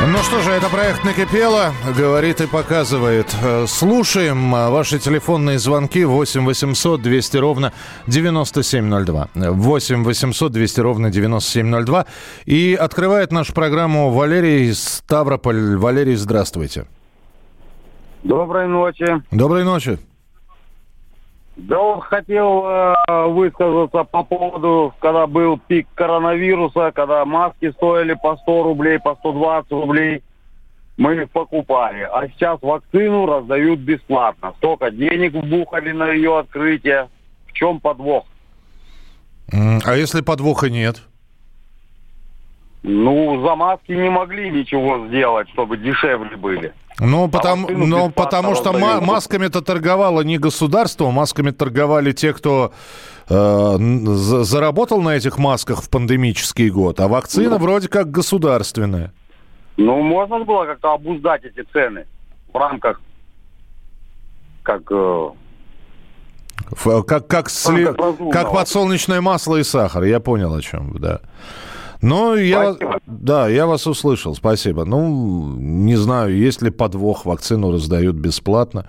Ну что же, это проект «Накипело», говорит и показывает. Э, Слушаем э, ваши телефонные звонки 8 800 200 ровно 9702. 8 800 200 ровно 9702. И открывает нашу программу Валерий Ставрополь. Валерий, здравствуйте. Доброй ночи. Доброй ночи. Да вот хотел э, высказаться по поводу, когда был пик коронавируса, когда маски стоили по 100 рублей, по 120 рублей. Мы их покупали. А сейчас вакцину раздают бесплатно. Столько денег вбухали на ее открытие. В чем подвох? А если подвоха нет? Ну, за маски не могли ничего сделать, чтобы дешевле были. Ну, потому, вакцину ну, бесплатно потому что ма- масками-то торговало не государство, масками торговали те, кто э, заработал на этих масках в пандемический год, а вакцина вроде как государственная. Ну, можно же было как-то обуздать эти цены в рамках как э, Ф- Как, как, сли- как подсолнечное масло и сахар, я понял о чем, да. Ну, я, Спасибо. да, я вас услышал, спасибо. Ну, не знаю, есть ли подвох, вакцину раздают бесплатно.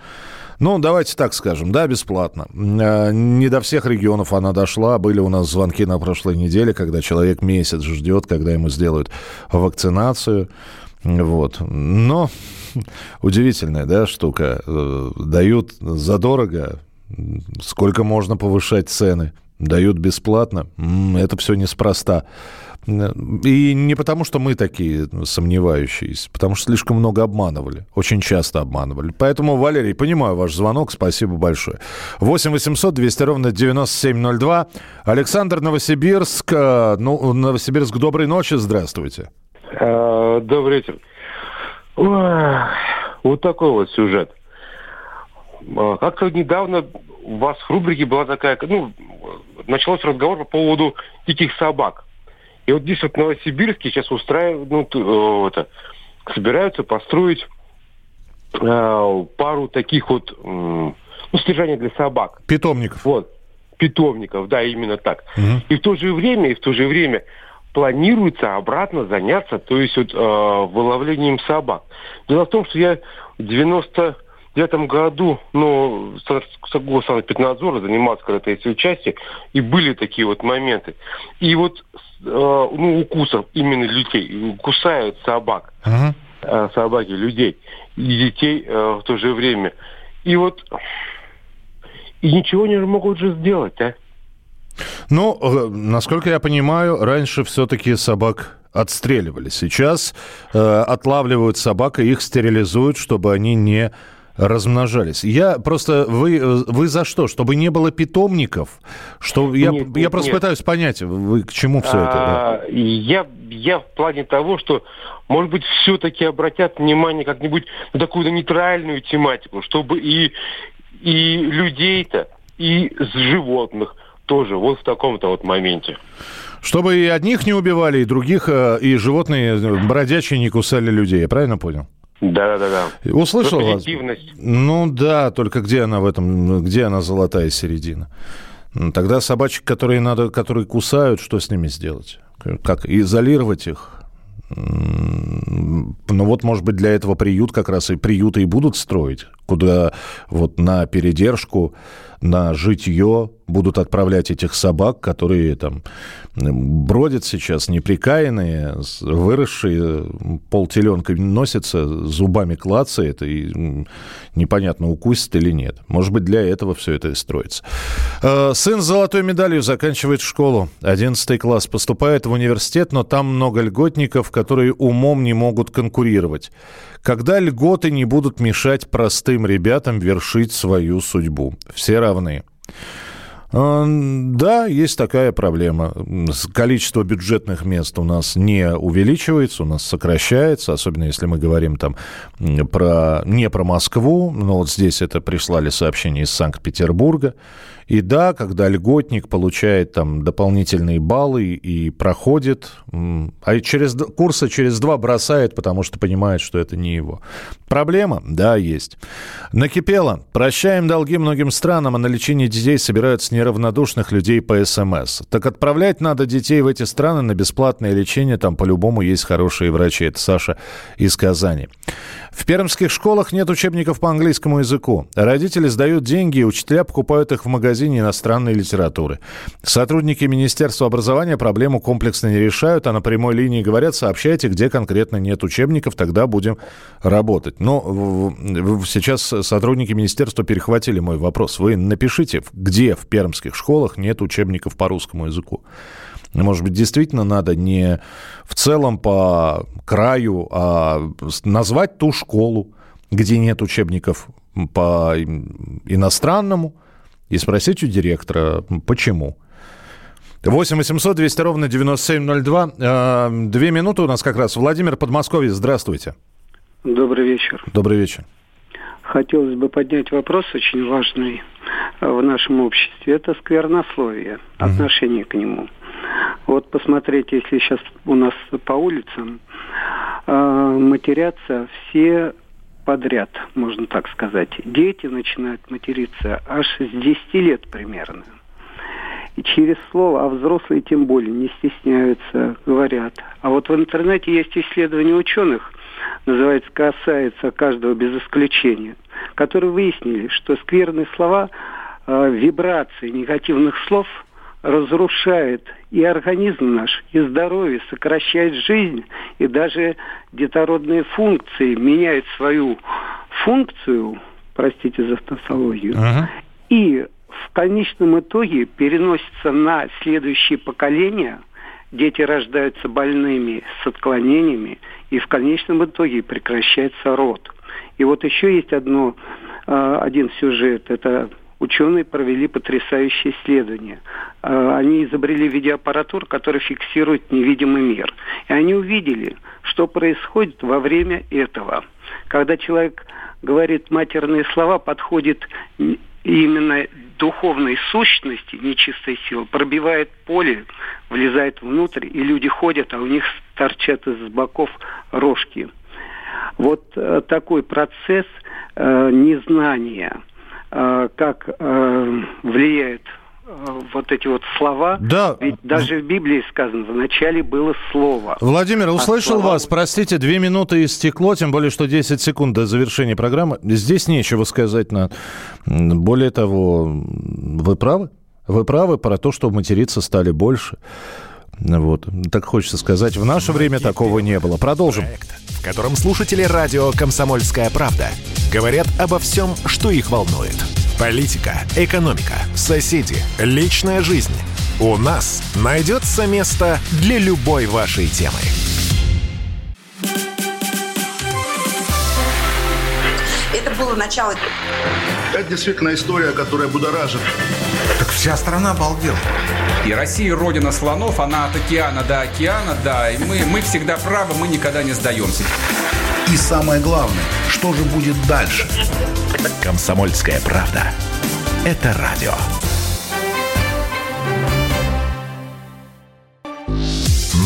Ну, давайте так скажем, да, бесплатно. Э, Не до всех регионов она дошла. Были у нас звонки на прошлой неделе, когда человек месяц ждет, когда ему сделают вакцинацию. Вот. Но удивительная, да, штука. Э, Дают задорого, сколько можно повышать цены. Дают бесплатно. Это все неспроста. И не потому, что мы такие сомневающиеся, потому что слишком много обманывали. Очень часто обманывали. Поэтому, Валерий, понимаю ваш звонок. Спасибо большое. 8 800 200 ровно 9702. Александр Новосибирск. Э, Ну, Новосибирск, доброй ночи. Здравствуйте. Э, Добрый вечер. Вот такой вот сюжет. Э, Как-то недавно у вас в рубрике была такая, ну, начался разговор по поводу диких собак. И вот здесь вот в Новосибирске сейчас устраивают, ну, э, это, собираются построить э, пару таких вот, м, ну, содержания для собак. Питомников. Вот, питомников, да, именно так. Мгм. И в то же время, и в то же время планируется обратно заняться, то есть вот, э, выловлением собак. Дело в том, что я в 99 году, ну, с Санкт-Петрнадзора занимался когда-то этим участием, и были такие вот моменты. И вот, э, ну, укусов именно людей, кусают собак э, собаки, людей и детей э, в то же время. И вот и ничего не могут же сделать, а? Ну, э, насколько я понимаю, раньше все-таки собак отстреливали. Сейчас э, отлавливают собак и их стерилизуют, чтобы они не размножались. Я просто... Вы, э, вы за что? Чтобы не было питомников? Что, я, Нет, я нет, просто нет. пытаюсь понять, вы к чему все это? да? А, я, я в плане того, что, может быть, все-таки обратят внимание как-нибудь на такую нейтральную тематику, чтобы и, и людей-то, и с животных тоже вот в таком-то вот моменте. Чтобы и одних не убивали, и других, э, и животные э, бродячие не кусали людей. Я правильно понял? Да-да-да. Услышал Про вас? позитивность. Ну да, только где она в этом, где она золотая середина? Тогда собачек, которые надо, которые кусают, что с ними сделать? Как изолировать их? Ну вот, может быть, для этого приют как раз и приюты и будут строить, куда вот на передержку, на житье будут отправлять этих собак, которые там бродят сейчас неприкаянные, выросшие, полтеленка носятся, зубами клацает, и непонятно, укусит или нет. Может быть, для этого все это и строится. Э, Сын с золотой медалью заканчивает школу, 11 класс, поступает в университет, но там много льготников, которые умом не могут конкурировать. Когда льготы не будут мешать простым ребятам вершить свою судьбу. Все равны. А, да, есть такая проблема. Количество бюджетных мест у нас не увеличивается, у нас сокращается, особенно если мы говорим там про, не про Москву, но вот здесь это прислали сообщение из Санкт-Петербурга. И да, когда льготник получает там дополнительные баллы и проходит, а через курса через два бросает, потому что понимает, что это не его. Проблема? Да, есть. Накипело. Прощаем долги многим странам, а на лечение детей собираются неравнодушных людей по СМС. Так отправлять надо детей в эти страны на бесплатное лечение, там по-любому есть хорошие врачи. Это Саша из Казани. В пермских школах нет учебников по английскому языку. Родители сдают деньги, и учителя покупают их в магазине иностранной литературы. Сотрудники Министерства образования проблему комплексно не решают, а на прямой линии говорят, сообщайте, где конкретно нет учебников, тогда будем работать. Но сейчас сотрудники министерства перехватили мой вопрос. Вы напишите, где в пермских школах нет учебников по русскому языку. Может быть, действительно надо не в целом по краю, а назвать ту школу, где нет учебников по иностранному, и спросить у директора, почему. 8 800 200 ровно 9702. Э, две минуты у нас как раз. Владимир Подмосковье, здравствуйте. Добрый вечер. Добрый вечер. Хотелось бы поднять вопрос очень важный в нашем обществе. Это сквернословие, отношение uh к нему. Вот посмотрите, если сейчас у нас по улицам э, матерятся все подряд, можно так сказать. Дети начинают материться аж с 10 лет примерно. И через слово, а взрослые тем более не стесняются, говорят. А вот в интернете есть исследования ученых, называется «Касается каждого без исключения», которые выяснили, что скверные слова, э, вибрации негативных слов – разрушает и организм наш, и здоровье, сокращает жизнь, и даже детородные функции меняют свою функцию, простите за тавтологию, uh-huh. и в конечном итоге переносится на следующее поколение, дети рождаются больными с отклонениями, и в конечном итоге прекращается род. И вот еще есть одно, а, один сюжет, это ученые провели потрясающее исследование. А, они изобрели видеоаппаратуру, которая фиксирует невидимый мир. И они увидели, что происходит во время этого. Когда человек говорит матерные слова, подходит именно духовной сущности, нечистой силы, пробивает поле, влезает внутрь, и люди ходят, а у них торчат из боков рожки. Вот э, такой процесс э, незнания – как э, влияет э, вот эти вот слова. Да. Ведь даже в Библии сказано, вначале было слово. Владимир, услышал а слова... вас. Простите, две минуты истекло, тем более, что 10 секунд до завершения программы. Здесь нечего сказать. На... Более того, вы правы. Вы правы про то, что материться стали больше. Вот. Так хочется сказать, в наше время такого не было. Продолжим. Проект, в котором слушатели радио «Комсомольская правда» говорят обо всем, что их волнует. Политика, экономика, соседи, личная жизнь. У нас найдется место для любой вашей темы. Это было начало. Это действительно история, которая будоражит. Так вся страна обалдела. И Россия родина слонов, она от океана до океана, да, и мы, мы всегда правы, мы никогда не сдаемся. И самое главное, что же будет дальше? Комсомольская правда. Это радио.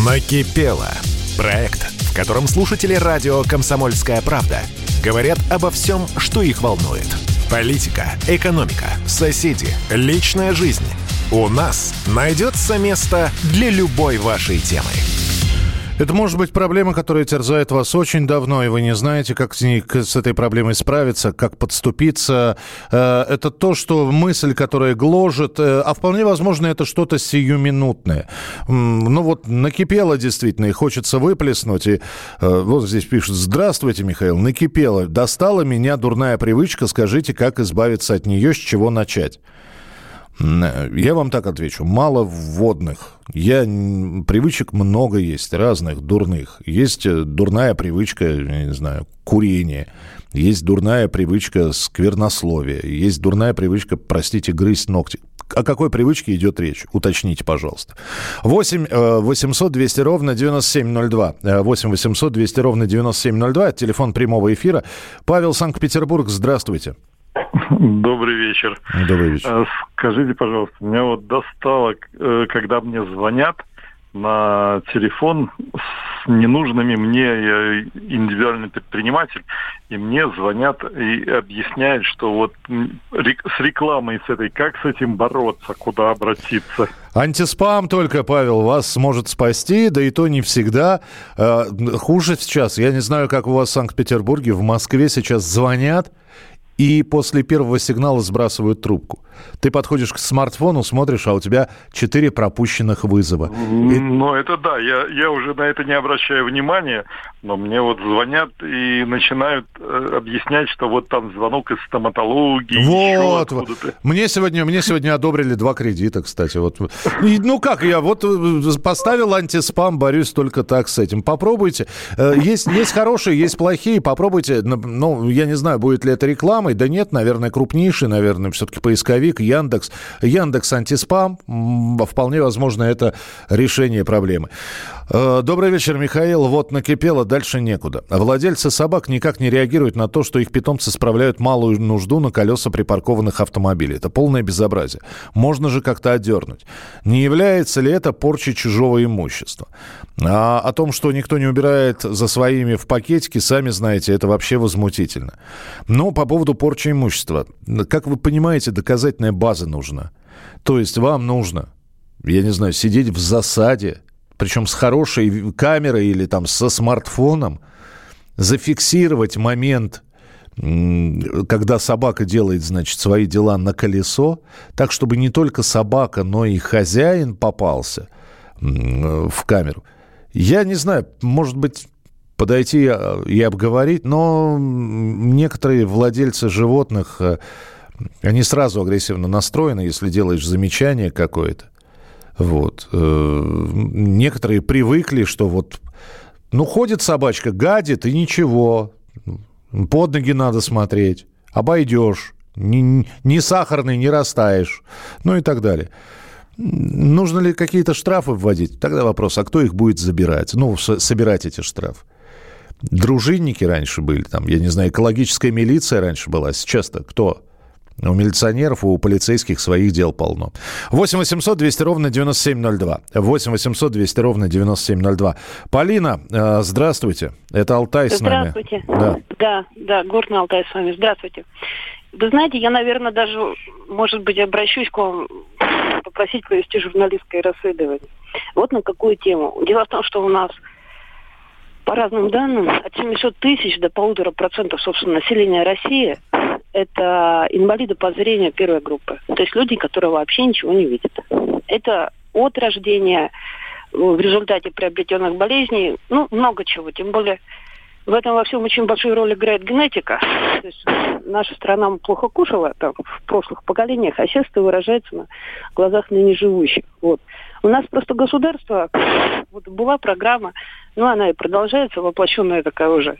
Накипело. Проект, в котором слушатели радио «Комсомольская правда» говорят обо всем, что их волнует. Политика, экономика, соседи, личная жизнь. У нас найдется место для любой вашей темы. Это может быть проблема, которая терзает вас очень давно, и вы не знаете, как с, ней, с этой проблемой справиться, как подступиться. Э, это то, что мысль, которая гложет, э, а вполне возможно, это что-то сиюминутное. Ну вот накипело действительно, и хочется выплеснуть. И э, вот здесь пишут, здравствуйте, Михаил, накипело. Достала меня дурная привычка, скажите, как избавиться от нее, с чего начать? Я вам так отвечу. Мало вводных. Я, привычек много есть, разных, дурных. Есть э, дурная привычка, я не знаю, курение. Есть дурная привычка сквернословия. Есть дурная привычка, простите, грызть ногти. о какой привычке идет речь? Уточните, пожалуйста. 8 800 200 ровно 9702. 8 800 200 ровно 9702. Телефон прямого эфира. Павел, Санкт-Петербург, здравствуйте. Добрый вечер. Добрый вечер. Э, скажите, пожалуйста, меня вот достало, э, когда мне звонят на телефон с ненужными мне, я индивидуальный предприниматель, и мне звонят и объясняют, что вот с рекламой с этой, как с этим бороться, куда обратиться. Антиспам только, Павел, вас сможет спасти, да и то не всегда. Э, хуже сейчас, я не знаю, как у вас в Санкт-Петербурге, в Москве сейчас звонят, и после первого сигнала сбрасывают трубку. Ты подходишь к смартфону, смотришь, а у тебя четыре пропущенных вызова. И... Ну, это да, я, я уже на это не обращаю внимания, но мне вот звонят и начинают э, объяснять, что вот там звонок из стоматологии. Вот, вот. Мне сегодня, мне сегодня одобрили два кредита, кстати. Вот. И, ну как, я вот э, поставил антиспам, борюсь только так с этим. Попробуйте. Э, есть, есть хорошие, есть плохие, попробуйте. Ну, я не знаю, будет ли это рекламой. Да нет, наверное, крупнейший, наверное, все-таки поисковик поисковик, Яндекс, Яндекс антиспам. Вполне возможно, это решение проблемы. Э, добрый вечер, Михаил. Вот накипело, дальше некуда. Владельцы собак никак не реагируют на то, что их питомцы справляют малую нужду на колеса припаркованных автомобилей. Это полное безобразие. Можно же как-то отдернуть. Не является ли это порчей чужого имущества? А о том, что никто не убирает за своими в пакетике, сами знаете, это вообще возмутительно. Но по поводу порчи имущества. Как вы понимаете, доказательная база нужна. То есть вам нужно, я не знаю, сидеть в засаде, причем с хорошей камерой или там со смартфоном, зафиксировать момент, когда собака делает, значит, свои дела на колесо, так, чтобы не только собака, но и хозяин попался в камеру – я не знаю, может быть, подойти и обговорить, но некоторые владельцы животных, э, они сразу агрессивно настроены, если делаешь замечание какое-то. Вот. Э, некоторые привыкли, что вот, ну, ходит собачка, гадит, и ничего. Под ноги надо смотреть, обойдешь, не, не сахарный, не растаешь, ну и так далее. Нужно ли какие-то штрафы вводить? Тогда вопрос, а кто их будет забирать? Ну, собирать эти штрафы. Дружинники раньше были, там, я не знаю, экологическая милиция раньше была. Сейчас-то кто? У милиционеров, у полицейских своих дел полно. 8 800 200 ровно 9702. 8 800 200 ровно 9702. Полина, э, здравствуйте. Это Алтай с нами. Здравствуйте. Да, да, да горный Алтай с вами. Здравствуйте. Вы знаете, я, наверное, даже, может быть, обращусь к вам попросить провести журналистское расследование. Вот на какую тему. Дело в том, что у нас по разным данным от 700 тысяч до полутора процентов, собственно, населения России это инвалиды по зрению первой группы. То есть люди, которые вообще ничего не видят. Это от рождения в результате приобретенных болезней, ну, много чего. Тем более в этом во всем очень большую роль играет генетика. То есть наша страна плохо кушала там, в прошлых поколениях, а сейчас это выражается на глазах ныне живущих. Вот. У нас просто государство, вот была программа, ну она и продолжается, воплощенная такая уже,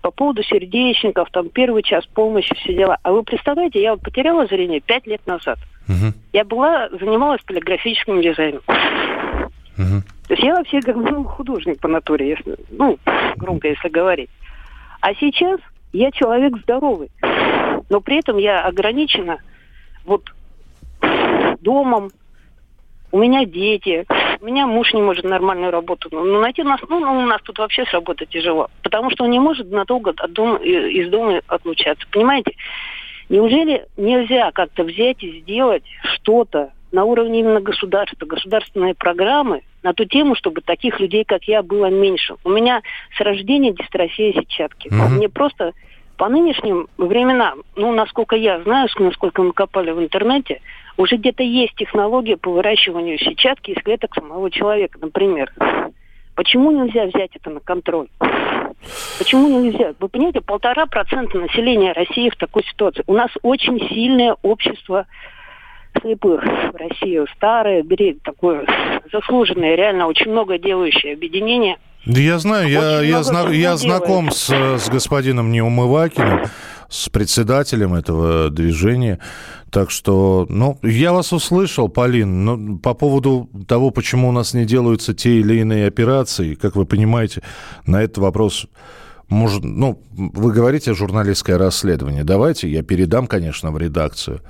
по поводу сердечников, там первый час помощи, все дела. А вы представляете, я вот потеряла зрение пять лет назад. Угу. Я была, занималась полиграфическим дизайном. Угу. То есть я вообще как ну, художник по натуре, если, ну, громко если говорить. А сейчас я человек здоровый, но при этом я ограничена вот домом, у меня дети, меня муж не может нормальную работу. Ну, найти нас, ну, ну, у нас тут вообще с работы тяжело. Потому что он не может надолго от дома, из дома отлучаться. Понимаете? Неужели нельзя как-то взять и сделать что-то на уровне именно государства, государственные программы на ту тему, чтобы таких людей, как я, было меньше. У меня с рождения дистрофия сетчатки. Mm-hmm. Мне просто по нынешним временам, ну, насколько я знаю, насколько мы копали в интернете, уже где-то есть технология по выращиванию сетчатки из клеток самого человека, например. Почему нельзя взять это на контроль? Почему нельзя? Вы понимаете, полтора процента населения России в такой ситуации. У нас очень сильное общество слепых в России. Старое, бери такое заслуженное, реально очень много делающее объединение. Да я знаю, я, я, зна- я знаком с, с господином Неумывакиным. с председателем этого движения. Так что, ну, я вас услышал, Полин, но по поводу того, почему у нас не делаются те или иные операции, как вы понимаете, на этот вопрос может, ну, вы говорите журналистское расследование. Давайте я передам, конечно, в редакцию.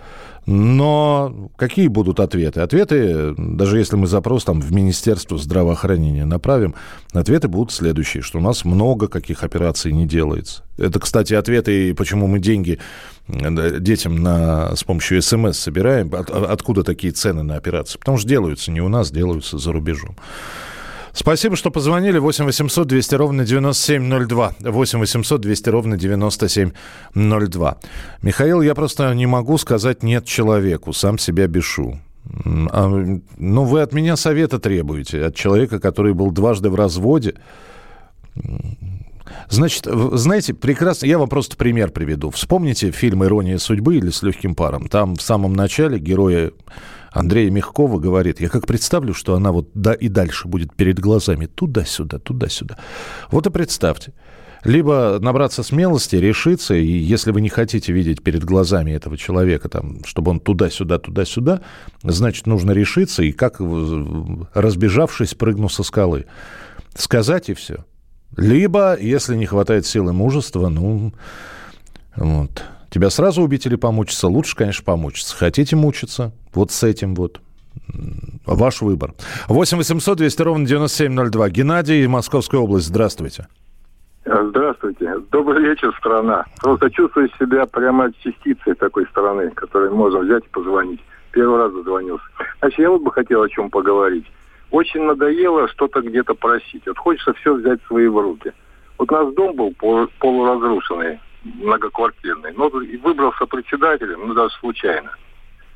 Но какие будут ответы? Ответы, даже если мы запрос там в Министерство здравоохранения направим, ответы будут следующие, что у нас много каких операций не делается. Это, кстати, ответы, почему мы деньги детям на, с помощью СМС собираем, от, откуда такие цены на операции. Потому что делаются не у нас, делаются за рубежом. Спасибо, что позвонили. 8 800 200 ровно 9702. 8 800 200 ровно 9702. Михаил, я просто не могу сказать «нет» человеку. Сам себя бешу. А, ну, вы от меня совета требуете. От человека, который был дважды в разводе. Значит, знаете, прекрасно, я вам просто пример приведу. Вспомните фильм «Ирония судьбы» или «С легким паром». Там в самом начале герои Андрея Мягкова говорит, я как представлю, что она вот да и дальше будет перед глазами туда-сюда, туда-сюда. Вот и представьте. Либо набраться смелости, решиться, и если вы не хотите видеть перед глазами этого человека, там, чтобы он туда-сюда, туда-сюда, значит, нужно решиться, и как, разбежавшись, прыгну со скалы. Сказать и все. Либо, если не хватает силы мужества, ну, вот, Тебя сразу убить или помучиться? Лучше, конечно, помучиться. Хотите мучиться? Вот с этим вот. Ваш выбор. 8 800 200 ровно 9702. Геннадий, Московская область. Здравствуйте. Здравствуйте. Добрый вечер, страна. Просто чувствую себя прямо частицей такой страны, которой можно взять и позвонить. Первый раз зазвонился. Значит, я вот бы хотел о чем поговорить. Очень надоело что-то где-то просить. Вот хочется все взять в свои в руки. Вот у нас дом был полуразрушенный многоквартирный. Но выбрался председателем, ну даже случайно.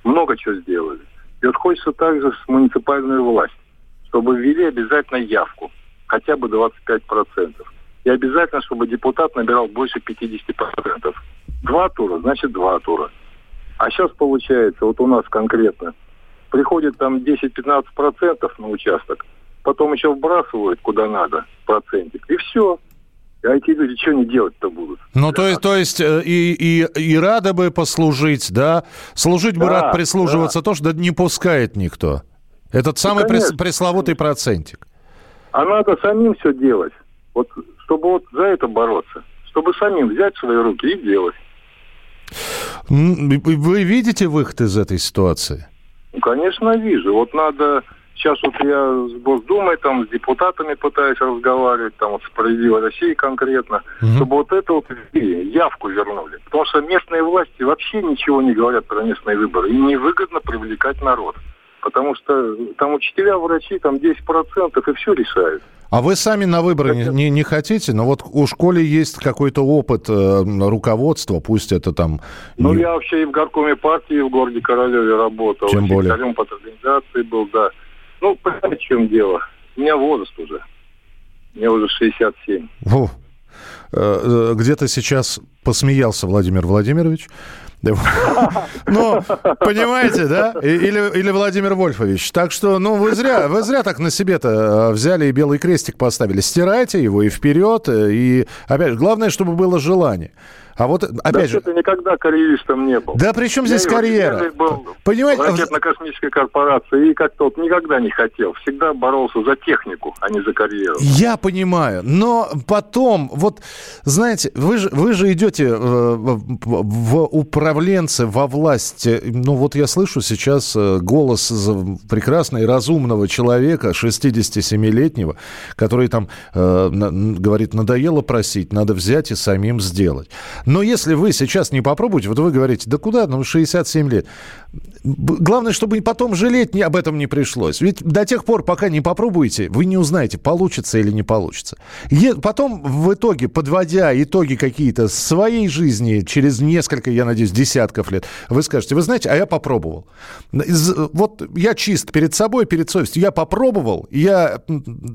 Много чего сделали. И вот хочется также с муниципальной властью, чтобы ввели обязательно явку, хотя бы 25%. И обязательно, чтобы депутат набирал больше 50%. Два тура, значит два тура. А сейчас получается, вот у нас конкретно, приходит там 10-15% на участок, потом еще вбрасывают куда надо процентик, и все. А эти люди что не делать-то будут? Ну, то есть, то есть э, и, и, и рады бы послужить, да? Служить бы рад прислуживаться, да. то, что не пускает никто. Этот ну, самый прес, пресловутый процентик. А надо самим все делать. Вот, чтобы вот за это бороться. Чтобы самим взять в свои руки и делать. Вы видите выход из этой ситуации? Ну, конечно, вижу. Вот надо Сейчас вот я с Госдумой, там, с депутатами пытаюсь разговаривать, там, вот «Справедливой России» конкретно, угу. чтобы вот это вот явку вернули. Потому что местные власти вообще ничего не говорят про местные выборы. И невыгодно привлекать народ. Потому что там учителя, врачи, там 10% и все решают. А вы сами на выборы не, не, не хотите? Но вот у школе есть какой-то опыт э, руководства, пусть это там... Ну, я вообще и в горкоме партии в городе Королеве работал. Тем более. Секретарем под организацией был, да. Ну, понимаете, в чем дело? У меня возраст уже. Мне уже 67. О, э, где-то сейчас посмеялся Владимир Владимирович. Ну, понимаете, да? Или, или Владимир Вольфович. Так что, ну, вы зря, вы зря так на себе-то э, взяли и белый крестик поставили. Стирайте его и вперед. Э, и, опять, главное, чтобы было желание. А вот, опять да, же... ты никогда карьеристом не был. Да при чем здесь я карьера? был Понимаете? ракетно-космической корпорации и как-то вот никогда не хотел. Всегда боролся за технику, а не за карьеру. Я понимаю. Но потом, вот, знаете, вы же, вы же идете э, в управленцы, во власть. Ну вот я слышу сейчас э, голос прекрасного и разумного человека, 67-летнего, который там э, говорит, надоело просить, надо взять и самим сделать. Но если вы сейчас не попробуете, вот вы говорите, да куда, ну 67 лет. Главное, чтобы потом жалеть об этом не пришлось. Ведь до тех пор, пока не попробуете, вы не узнаете, получится или не получится. И потом, в итоге, подводя итоги какие-то своей жизни через несколько, я надеюсь, десятков лет, вы скажете, вы знаете, а я попробовал. Вот я чист перед собой, перед совестью. Я попробовал, я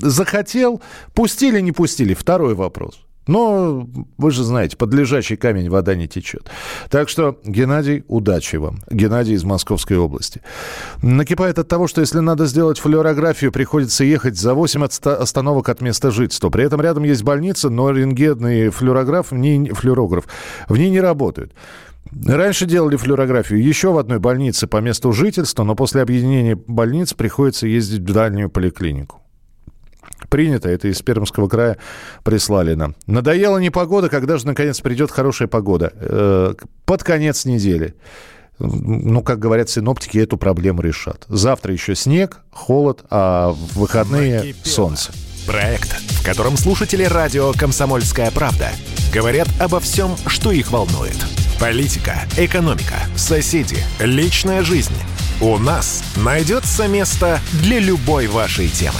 захотел, пустили, не пустили. Второй вопрос. Но вы же знаете, под лежачий камень вода не течет. Так что, Геннадий, удачи вам. Геннадий из Московской области. Накипает от того, что если надо сделать флюорографию, приходится ехать за 8 остановок от места жительства. При этом рядом есть больница, но рентгенный флюорограф, не, флюорограф в ней не работают. Раньше делали флюорографию еще в одной больнице по месту жительства, но после объединения больниц приходится ездить в дальнюю поликлинику. Принято, это из Пермского края прислали нам. Надоела непогода, когда же наконец придет хорошая погода? Э, под конец недели. Ну, как говорят синоптики, эту проблему решат. Завтра еще снег, холод, а в выходные Накипело. солнце. Проект, в котором слушатели радио «Комсомольская правда» говорят обо всем, что их волнует. Политика, экономика, соседи, личная жизнь. У нас найдется место для любой вашей темы.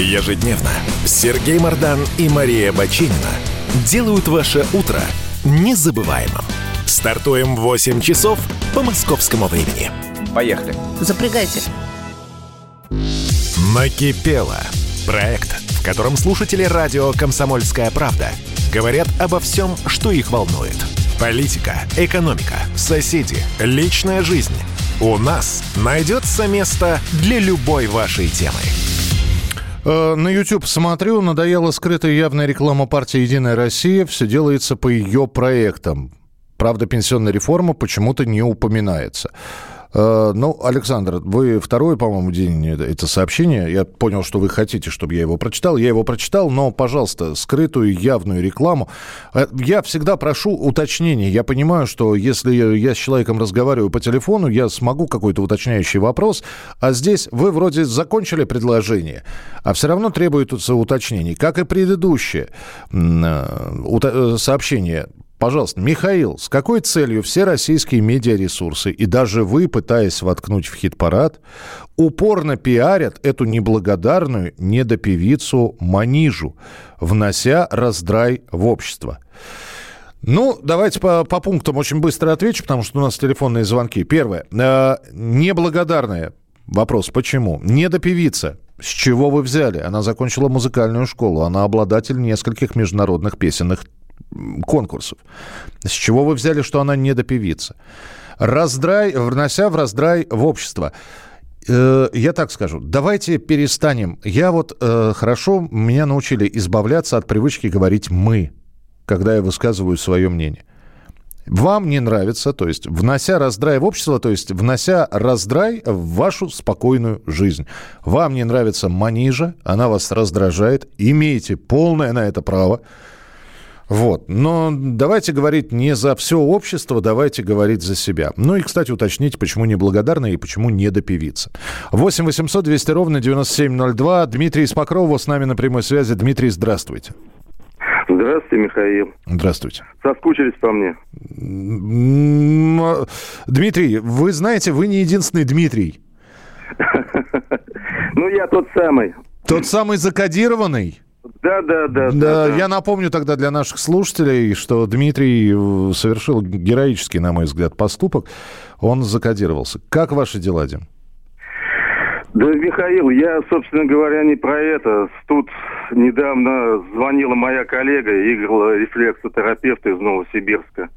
Ежедневно Сергей Мардан и Мария Бочинина делают ваше утро незабываемым. Стартуем в 8 часов по московскому времени. Поехали. Запрягайте. Накипело. Проект, в котором слушатели радио «Комсомольская правда» говорят обо всем, что их волнует. Политика, экономика, соседи, личная жизнь. У нас найдется место для любой вашей темы. Э, на YouTube смотрю, надоела скрытая явная реклама партии «Единая Россия». Все делается по ее проектам. Правда, пенсионная реформа почему-то не упоминается. Э, ну, Александр, вы второй, по-моему, день это сообщение. Я понял, что вы хотите, чтобы я его прочитал. Я его прочитал, но, пожалуйста, скрытую явную рекламу. Э, я всегда прошу уточнения. Я понимаю, что если я с человеком разговариваю по телефону, я смогу какой-то уточняющий вопрос, а здесь вы вроде закончили предложение, а все равно требуется уточнений. Как и предыдущее э, сообщение Пожалуйста, Михаил, с какой целью все российские медиаресурсы и даже вы, пытаясь воткнуть в хит-парад, упорно пиарят эту неблагодарную недопевицу Манижу, внося раздрай в общество? Ну, давайте по, по пунктам очень быстро отвечу, потому что у нас телефонные звонки. Первое. Э, неблагодарная. Вопрос, почему? Недопевица. С чего вы взяли? Она закончила музыкальную школу. Она обладатель нескольких международных песенных конкурсов. С чего вы взяли, что она не допевица? Раздрай, внося в раздрай в общество. Э, я так скажу, давайте перестанем. Я вот э, хорошо, меня научили избавляться от привычки говорить «мы», когда я высказываю свое мнение. Вам не нравится, то есть внося раздрай в общество, то есть внося раздрай в вашу спокойную жизнь. Вам не нравится манижа, она вас раздражает, имеете полное на это право. Вот. Но давайте говорить не за все общество, давайте говорить за себя. Ну и, кстати, уточните, почему неблагодарная и почему не допевица. 8 800 200 ровно 9702. Дмитрий из Покрова с нами на прямой связи. Дмитрий, здравствуйте. Здравствуйте, Михаил. Здравствуйте. Соскучились по мне? Дмитрий, вы знаете, вы не единственный Дмитрий. Ну, я тот самый. Тот самый закодированный? Да, да, да. Да, я напомню тогда для наших слушателей, что Дмитрий совершил героический, на мой взгляд, поступок. Он закодировался. Как ваши дела, Дим? Да, Михаил, я, собственно говоря, не про это. Тут недавно звонила моя коллега, Игорь, рефлексотерапевт из Новосибирска.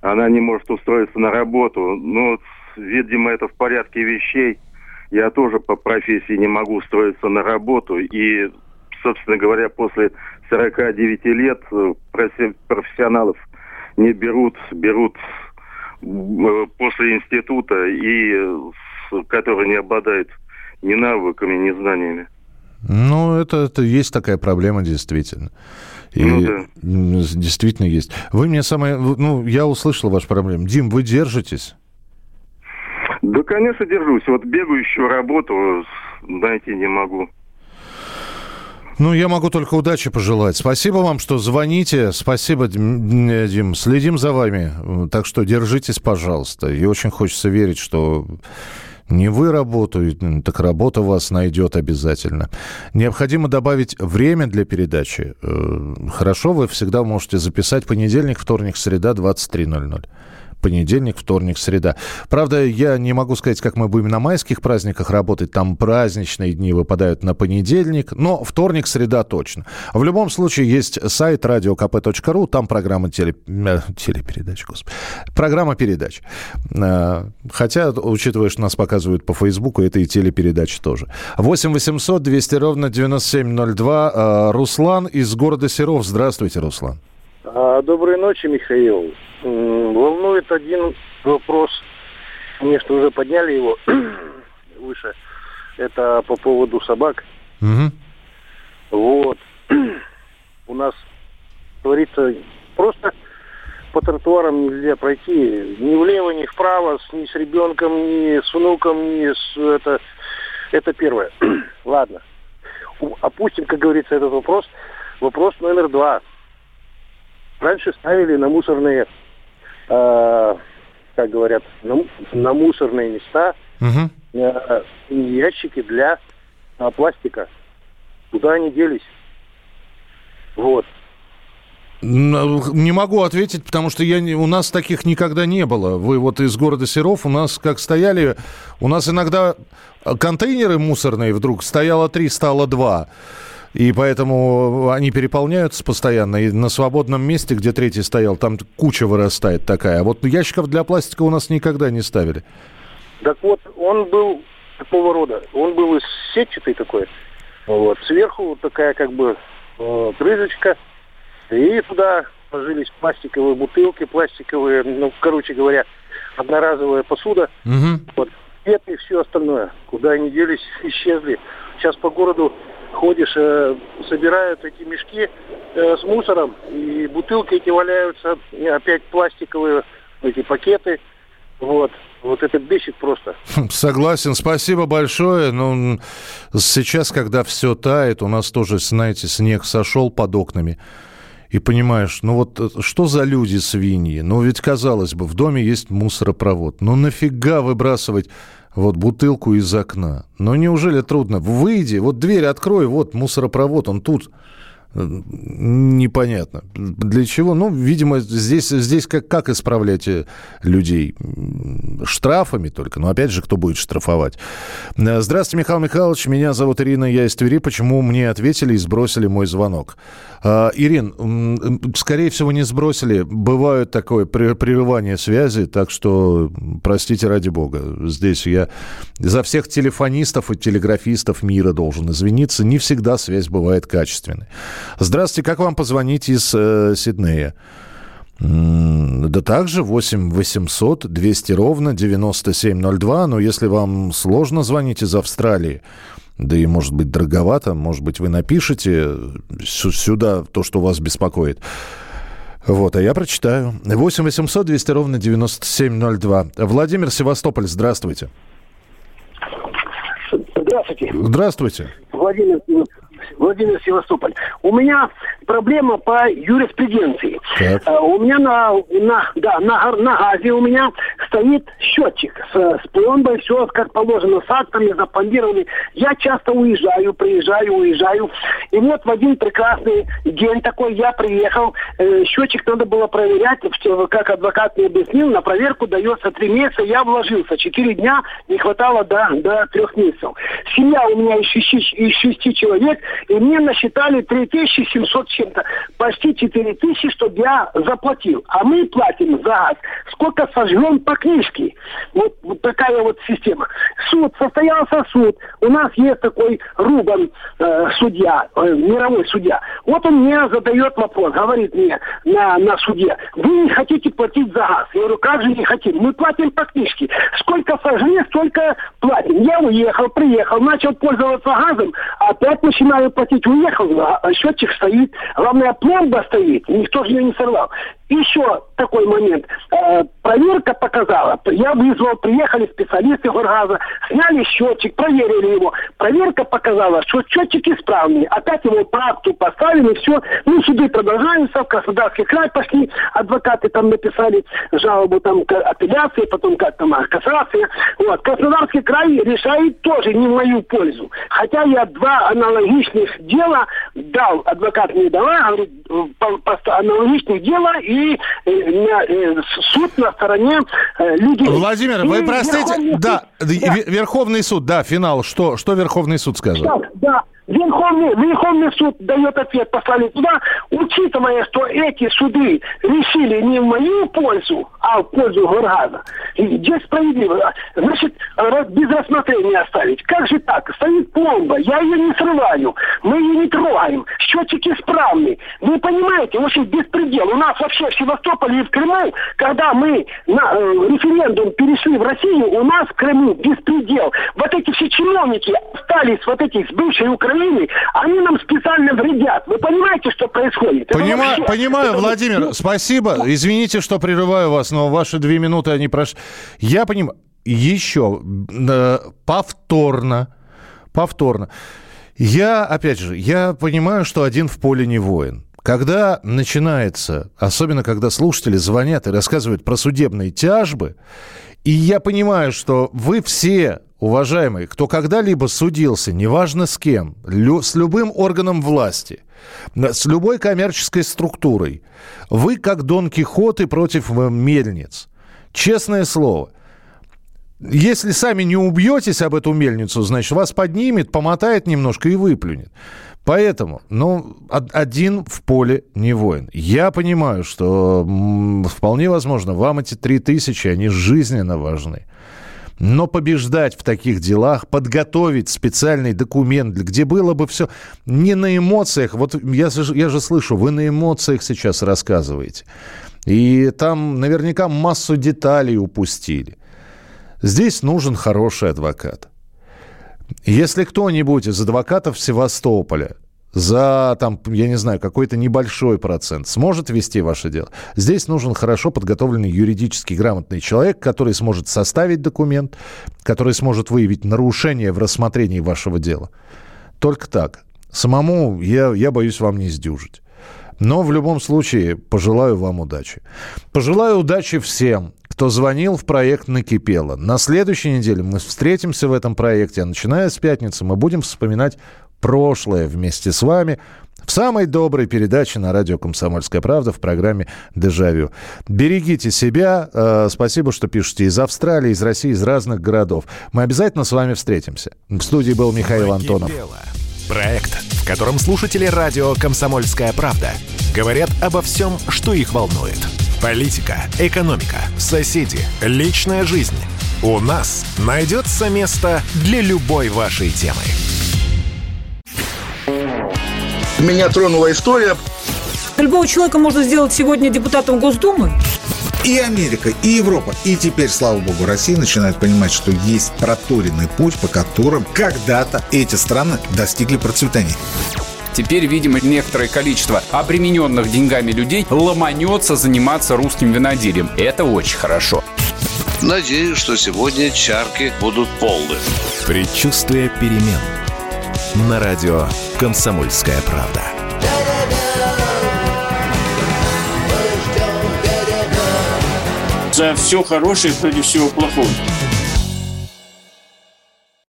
Она не может устроиться на работу. Ну, видимо, это в порядке вещей. Я тоже по профессии не могу устроиться на работу. И собственно говоря, после 49 лет э, профессионалов не берут, берут э, после института и э, которые не обладают ни навыками, ни знаниями. Ну, это, это есть такая проблема, действительно. И ну, да. действительно есть. Вы мне самое... Ну, я услышал вашу проблему. Дим, вы держитесь? Да, конечно, держусь. Вот бегающую работу найти не могу. Ну, я могу только удачи пожелать. Спасибо вам, что звоните. Спасибо, Дим. Следим за вами. Так что держитесь, пожалуйста. И очень хочется верить, что не вы работаете, так работа вас найдет обязательно. Необходимо добавить время для передачи. Э, хорошо, вы всегда можете записать понедельник, вторник, среда, 23.00 понедельник, вторник, среда. Правда, я не могу сказать, как мы будем на майских праздниках работать. Там праздничные дни выпадают на понедельник, но вторник, среда точно. В любом случае есть сайт radiokp.ru, там программа теле... Э, телепередач, господи. Программа передач. Э, хотя, учитывая, что нас показывают по Фейсбуку, это и телепередачи тоже. 8 800 200 ровно 9702. Э, Руслан из города Серов. Здравствуйте, Руслан. А, доброй ночи, Михаил. Волнует один вопрос. Конечно, уже подняли его выше. Это по поводу собак. Угу. Вот. У нас творится просто по тротуарам нельзя пройти ни влево, ни вправо, ни с ребенком, ни с внуком, ни с это. Это первое. Ладно. Опустим, как говорится, этот вопрос. Вопрос номер два. Раньше ставили на мусорные э, как говорят, на, на мусорные места угу. э, ящики для э, пластика. Куда они делись? Вот. Не могу ответить, потому что я не, у нас таких никогда не было. Вы вот из города Серов, у нас как стояли, у нас иногда контейнеры мусорные вдруг стояло три, стало два. И поэтому они переполняются постоянно. И на свободном месте, где третий стоял, там куча вырастает такая. А вот ящиков для пластика у нас никогда не ставили. Так вот, он был такого рода. Он был из сетчатый такой. Вот. Сверху такая как бы э, крышечка. И туда ложились пластиковые бутылки, пластиковые, ну, короче говоря, одноразовая посуда. Угу. Вот. Это и все остальное. Куда они делись, исчезли. Сейчас по городу ходишь, э, собирают эти мешки э, с мусором, и бутылки эти валяются, и опять пластиковые эти пакеты. Вот. Вот это бесит просто. Согласен, спасибо большое. Ну, сейчас, когда все тает, у нас тоже, знаете, снег сошел под окнами. И понимаешь, ну вот э, что за люди свиньи? Ну ведь, казалось бы, в доме есть мусоропровод. Ну нафига выбрасывать вот бутылку из окна. Но неужели трудно? Выйди, вот дверь открой, вот мусоропровод, он тут непонятно. Для чего? Ну, видимо, здесь, здесь как, как исправлять э, людей? Штрафами только. Но опять же, кто будет штрафовать? Э, здравствуйте, Михаил Михайлович. Меня зовут Ирина, я из Твери. Почему мне ответили и сбросили мой звонок? А, Ирин, скорее всего, не сбросили. Бывает такое прерывание связи, так что простите ради бога. Здесь я за всех телефонистов и телеграфистов мира должен извиниться. Не всегда связь бывает качественной. Здравствуйте, как вам позвонить из э, Сиднея? Да также 8 800 200 ровно 9702. Но если вам сложно звонить из Австралии, да и, может быть, дороговато, может быть, вы напишите сюда то, что вас беспокоит. Вот, а я прочитаю. 8 800 200 ровно 9702. Владимир Севастополь, здравствуйте. Здравствуйте. Здравствуйте. Владимир Владимир Севастополь. У меня проблема по юриспруденции. Так. Uh, у меня на, на, да, на, на газе у меня стоит счетчик с, с пломбой, все как положено, с актами запломбированы. Я часто уезжаю, приезжаю, уезжаю. И вот в один прекрасный день такой я приехал, э, счетчик надо было проверять, как адвокат мне объяснил, на проверку дается три месяца, я вложился. Четыре дня не хватало до, до трех месяцев. Семья у меня из шести, из шести человек, и мне насчитали 3700 чем-то. Почти 4000, чтобы я заплатил. А мы платим за газ. Сколько сожжем по книжке. Вот, вот такая вот система. Суд, состоялся суд. У нас есть такой Рубан, э, судья, э, мировой судья. Вот он мне задает вопрос, говорит мне на, на суде, вы не хотите платить за газ. Я говорю, как же не хотим? Мы платим по книжке. Сколько сожгли, столько платим. Я уехал, приехал, начал пользоваться газом, опять начинаю платить. Уехал, а счетчик стоит. Главное, пломба стоит, никто же ее не сорвал. Еще такой момент. Э, проверка показала, я вызвал, приехали специалисты Горгаза, сняли счетчик, проверили его. Проверка показала, что счетчик исправный. Опять его по акту поставили, все. Ну, суды продолжаются, в Краснодарский край пошли, адвокаты там написали жалобу там апелляции, потом как там а, кассация. Вот. Краснодарский край решает тоже не в мою пользу. Хотя я два аналогичных дела дал, адвокат мне дала, говорит, по, аналогичных дела и э, э, суд на стороне э, людей. Владимир, вы простите, да, да, Верховный суд, да, финал, что, что Верховный суд сказал? Да, да. Верховный, Верховный суд дает ответ, послали туда, учитывая, что эти суды решили не в мою пользу, а в пользу Горгаза. И здесь справедливо. Значит, без рассмотрения оставить. Как же так? Стоит пломба, я ее не срываю, мы ее не трогаем, счетчик исправный. Вы понимаете, очень беспредел. У нас вообще в Севастополе и в Крыму, когда мы на э, референдум перешли в Россию, у нас в Крыму беспредел. Вот эти все чиновники остались вот этих с бывшей Украины Украины, они нам специально вредят. Вы понимаете, что происходит? Понима... вообще... Понимаю, это... Владимир, спасибо. Извините, что прерываю вас, но ваши две минуты, они прошли. Я понимаю. Еще э, повторно, повторно. Я, опять же, я понимаю, что один в поле не воин. Когда начинается, особенно когда слушатели звонят и рассказывают про судебные тяжбы, и я понимаю, что вы все уважаемый, кто когда-либо судился, неважно с кем, лю, с любым органом власти, с любой коммерческой структурой, вы как Дон Кихоты против э, мельниц. Честное слово. Если сами не убьетесь об эту мельницу, значит, вас поднимет, помотает немножко и выплюнет. Поэтому, ну, один в поле не воин. Я понимаю, что вполне возможно, вам эти три тысячи, они жизненно важны. Но побеждать в таких делах, подготовить специальный документ, где было бы все не на эмоциях. Вот я, я же слышу, вы на эмоциях сейчас рассказываете. И там наверняка массу деталей упустили. Здесь нужен хороший адвокат. Если кто-нибудь из адвокатов Севастополя за, там, я не знаю, какой-то небольшой процент сможет вести ваше дело. Здесь нужен хорошо подготовленный юридически грамотный человек, который сможет составить документ, который сможет выявить нарушение в рассмотрении вашего дела. Только так. Самому я, я боюсь вам не сдюжить. Но в любом случае пожелаю вам удачи. Пожелаю удачи всем, кто звонил в проект «Накипело». На следующей неделе мы встретимся в этом проекте, а начиная с пятницы мы будем вспоминать прошлое вместе с вами в самой доброй передаче на радио «Комсомольская правда» в программе «Дежавю». Берегите себя. Э, спасибо, что пишете из Австралии, из России, из разных городов. Мы обязательно с вами встретимся. В студии был Михаил Антонов. Проект, в котором слушатели радио «Комсомольская правда» говорят обо всем, что их волнует. Политика, экономика, соседи, личная жизнь. У нас найдется место для любой вашей темы. Меня тронула история. Любого человека можно сделать сегодня депутатом Госдумы. И Америка, и Европа, и теперь, слава богу, Россия начинает понимать, что есть проторенный путь, по которым когда-то эти страны достигли процветания. Теперь, видимо, некоторое количество обремененных деньгами людей ломанется заниматься русским виноделием. Это очень хорошо. Надеюсь, что сегодня чарки будут полны. Предчувствие перемен – на радио «Комсомольская правда». За все хорошее против всего плохого.